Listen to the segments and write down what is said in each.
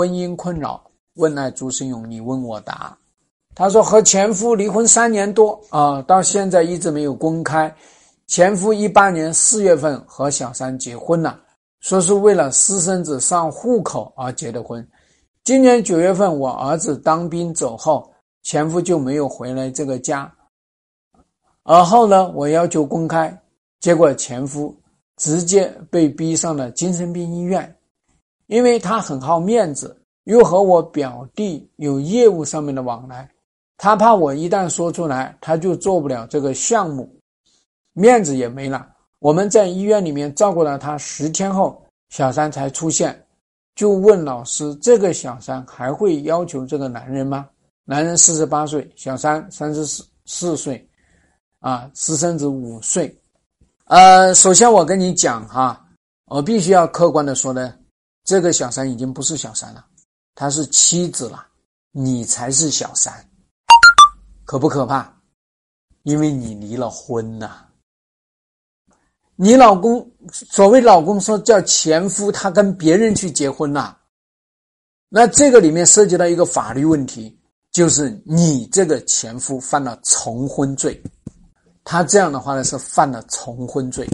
婚姻困扰，问爱朱生勇，你问我答。他说和前夫离婚三年多啊，到现在一直没有公开。前夫一八年四月份和小三结婚了，说是为了私生子上户口而结的婚。今年九月份我儿子当兵走后，前夫就没有回来这个家。而后呢，我要求公开，结果前夫直接被逼上了精神病医院，因为他很好面子，又和我表弟有业务上面的往来，他怕我一旦说出来，他就做不了这个项目，面子也没了。我们在医院里面照顾了他十天后，小三才出现，就问老师：这个小三还会要求这个男人吗？男人四十八岁，小三三十四四岁。啊，私生子五岁，呃，首先我跟你讲哈，我必须要客观的说呢，这个小三已经不是小三了，他是妻子了，你才是小三，可不可怕？因为你离了婚呐，你老公所谓老公说叫前夫，他跟别人去结婚了，那这个里面涉及到一个法律问题，就是你这个前夫犯了重婚罪。他这样的话呢，是犯了重婚罪，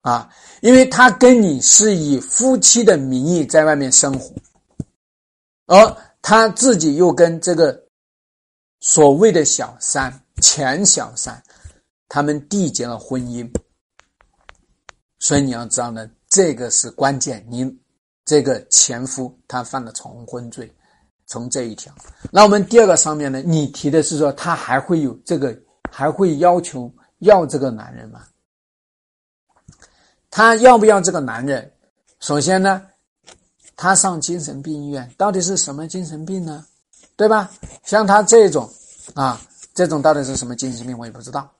啊，因为他跟你是以夫妻的名义在外面生活，而他自己又跟这个所谓的小三、前小三，他们缔结了婚姻，所以你要知道呢，这个是关键。你这个前夫他犯了重婚罪，从这一条。那我们第二个上面呢，你提的是说他还会有这个。还会要求要这个男人吗？他要不要这个男人？首先呢，他上精神病医院，到底是什么精神病呢？对吧？像他这种啊，这种到底是什么精神病，我也不知道。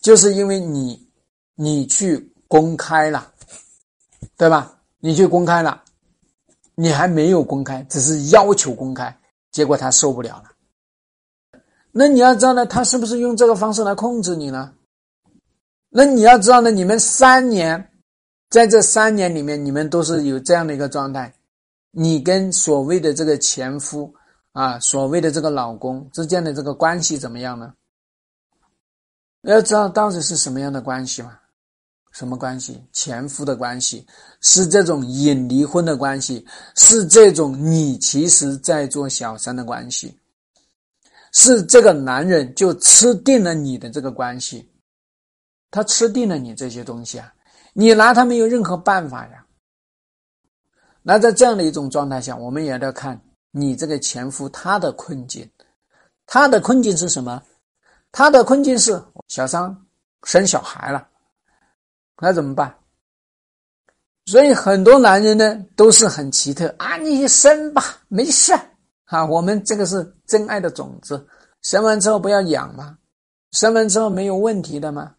就是因为你，你去公开了，对吧？你去公开了，你还没有公开，只是要求公开，结果他受不了了。那你要知道呢，他是不是用这个方式来控制你呢？那你要知道呢，你们三年，在这三年里面，你们都是有这样的一个状态，你跟所谓的这个前夫啊，所谓的这个老公之间的这个关系怎么样呢？要知道到底是什么样的关系嘛？什么关系？前夫的关系是这种引离婚的关系，是这种你其实在做小三的关系。是这个男人就吃定了你的这个关系，他吃定了你这些东西啊，你拿他没有任何办法呀。那在这样的一种状态下，我们也要看你这个前夫他的困境，他的困境是什么？他的困境是小三生小孩了，那怎么办？所以很多男人呢都是很奇特啊，你生吧，没事。啊，我们这个是真爱的种子，生完之后不要养吗？生完之后没有问题的吗？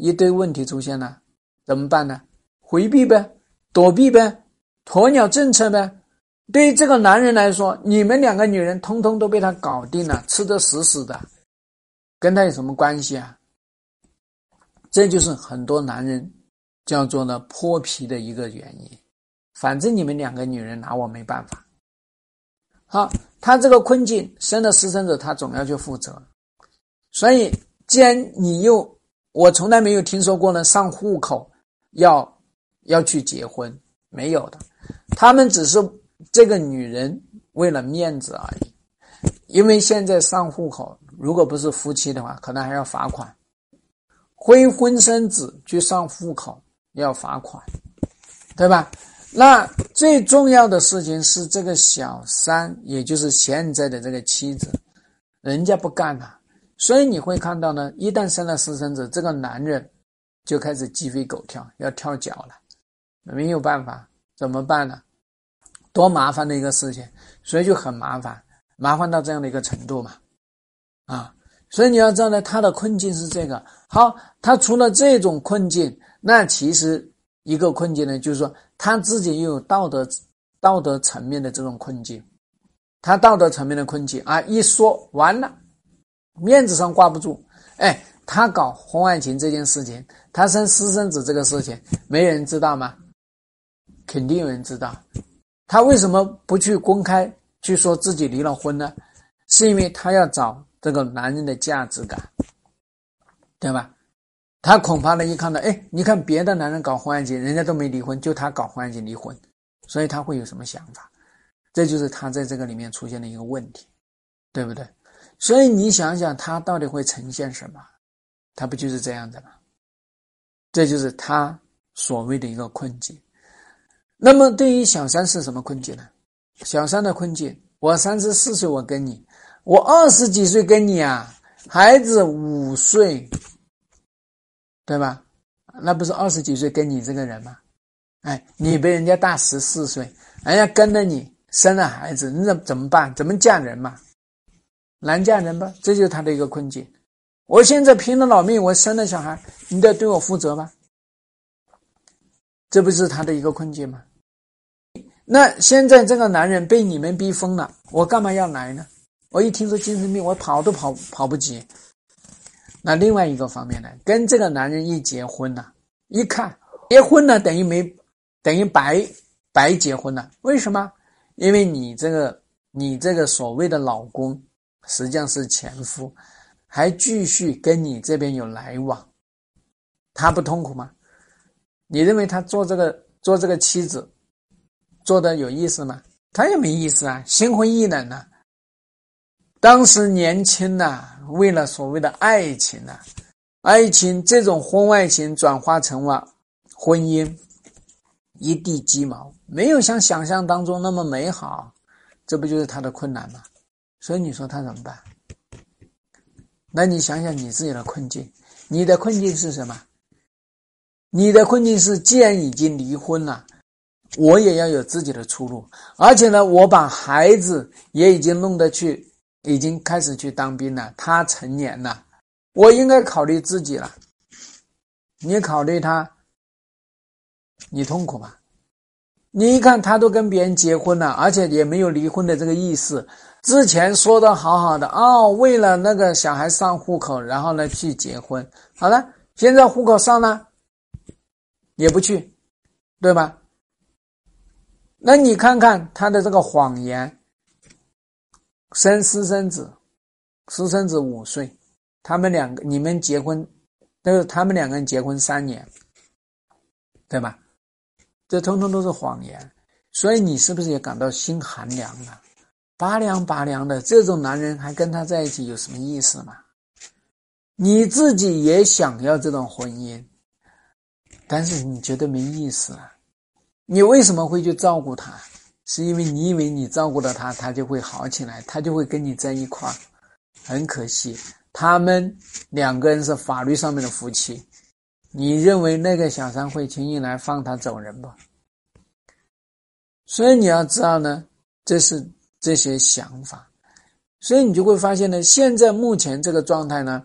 一堆问题出现了，怎么办呢？回避呗，躲避呗，鸵鸟政策呗。对于这个男人来说，你们两个女人通通都被他搞定了，吃得死死的，跟他有什么关系啊？这就是很多男人叫做呢泼皮的一个原因。反正你们两个女人拿我没办法。好，他这个困境生了私生子，他总要去负责。所以，既然你又，我从来没有听说过呢，上户口要要去结婚，没有的。他们只是这个女人为了面子而已。因为现在上户口，如果不是夫妻的话，可能还要罚款。非婚生子去上户口要罚款，对吧？那最重要的事情是，这个小三，也就是现在的这个妻子，人家不干了，所以你会看到呢，一旦生了私生子，这个男人就开始鸡飞狗跳，要跳脚了，没有办法，怎么办呢？多麻烦的一个事情，所以就很麻烦，麻烦到这样的一个程度嘛，啊，所以你要知道呢，他的困境是这个。好，他除了这种困境，那其实一个困境呢，就是说。他自己又有道德道德层面的这种困境，他道德层面的困境啊，一说完了，面子上挂不住。哎，他搞婚外情这件事情，他生私生子这个事情，没人知道吗？肯定有人知道。他为什么不去公开去说自己离了婚呢？是因为他要找这个男人的价值感，对吧？他恐怕呢一看到，哎，你看别的男人搞婚外情，人家都没离婚，就他搞婚外情离婚，所以他会有什么想法？这就是他在这个里面出现的一个问题，对不对？所以你想想，他到底会呈现什么？他不就是这样的吗？这就是他所谓的一个困境。那么对于小三是什么困境呢？小三的困境，我三十四岁，我跟你，我二十几岁跟你啊，孩子五岁。对吧？那不是二十几岁跟你这个人吗？哎，你比人家大十四岁，人家跟着你生了孩子，你怎怎么办？怎么嫁人嘛？难嫁人吧？这就是他的一个困境。我现在拼了老命，我生了小孩，你得对我负责吧？这不是他的一个困境吗？那现在这个男人被你们逼疯了，我干嘛要来呢？我一听说精神病，我跑都跑跑不及。那另外一个方面呢，跟这个男人一结婚了，一看结婚了等于没，等于白白结婚了。为什么？因为你这个你这个所谓的老公，实际上是前夫，还继续跟你这边有来往，他不痛苦吗？你认为他做这个做这个妻子，做的有意思吗？他也没意思啊，心灰意冷呢。当时年轻呐，为了所谓的爱情呐，爱情这种婚外情转化成了婚姻，一地鸡毛，没有像想象当中那么美好，这不就是他的困难吗？所以你说他怎么办？那你想想你自己的困境，你的困境是什么？你的困境是，既然已经离婚了，我也要有自己的出路，而且呢，我把孩子也已经弄得去。已经开始去当兵了，他成年了，我应该考虑自己了。你考虑他，你痛苦吗？你一看他都跟别人结婚了，而且也没有离婚的这个意思。之前说的好好的哦，为了那个小孩上户口，然后呢去结婚。好了，现在户口上了，也不去，对吧？那你看看他的这个谎言。生私生子，私生子五岁，他们两个你们结婚，都是他们两个人结婚三年，对吧？这通通都是谎言，所以你是不是也感到心寒凉了？拔凉拔凉的，这种男人还跟他在一起有什么意思吗？你自己也想要这段婚姻，但是你觉得没意思啊？你为什么会去照顾他？是因为你以为你照顾了他，他就会好起来，他就会跟你在一块儿。很可惜，他们两个人是法律上面的夫妻。你认为那个小三会轻易来放他走人不？所以你要知道呢，这是这些想法。所以你就会发现呢，现在目前这个状态呢，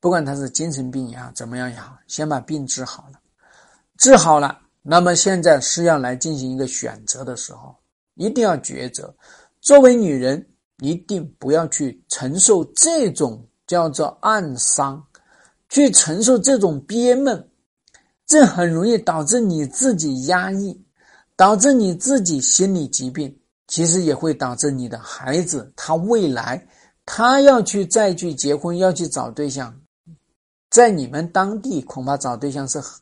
不管他是精神病也好，怎么样也好，先把病治好了，治好了。那么现在是要来进行一个选择的时候，一定要抉择。作为女人，一定不要去承受这种叫做暗伤，去承受这种憋闷，这很容易导致你自己压抑，导致你自己心理疾病，其实也会导致你的孩子他未来他要去再去结婚，要去找对象，在你们当地恐怕找对象是很。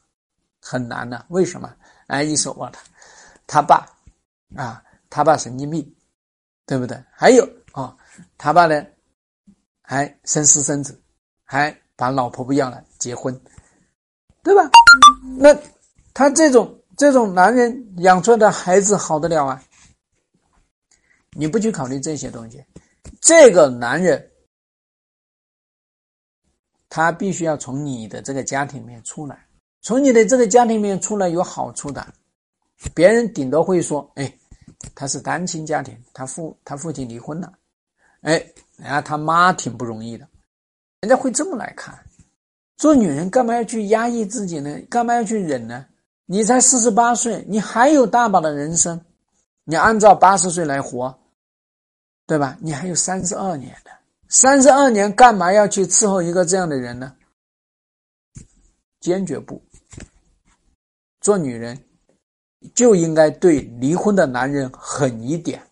很难的，为什么？哎，一说我他，他爸啊，他爸神经病，对不对？还有啊，他爸呢，还生私生子，还把老婆不要了，结婚，对吧？那他这种这种男人养出来的孩子好得了啊？你不去考虑这些东西，这个男人他必须要从你的这个家庭里面出来。从你的这个家庭里面出来有好处的，别人顶多会说：“哎，他是单亲家庭，他父他父亲离婚了，哎，然后他妈挺不容易的。”人家会这么来看。做女人干嘛要去压抑自己呢？干嘛要去忍呢？你才四十八岁，你还有大把的人生，你按照八十岁来活，对吧？你还有三十二年的，三十二年干嘛要去伺候一个这样的人呢？坚决不。做女人，就应该对离婚的男人狠一点。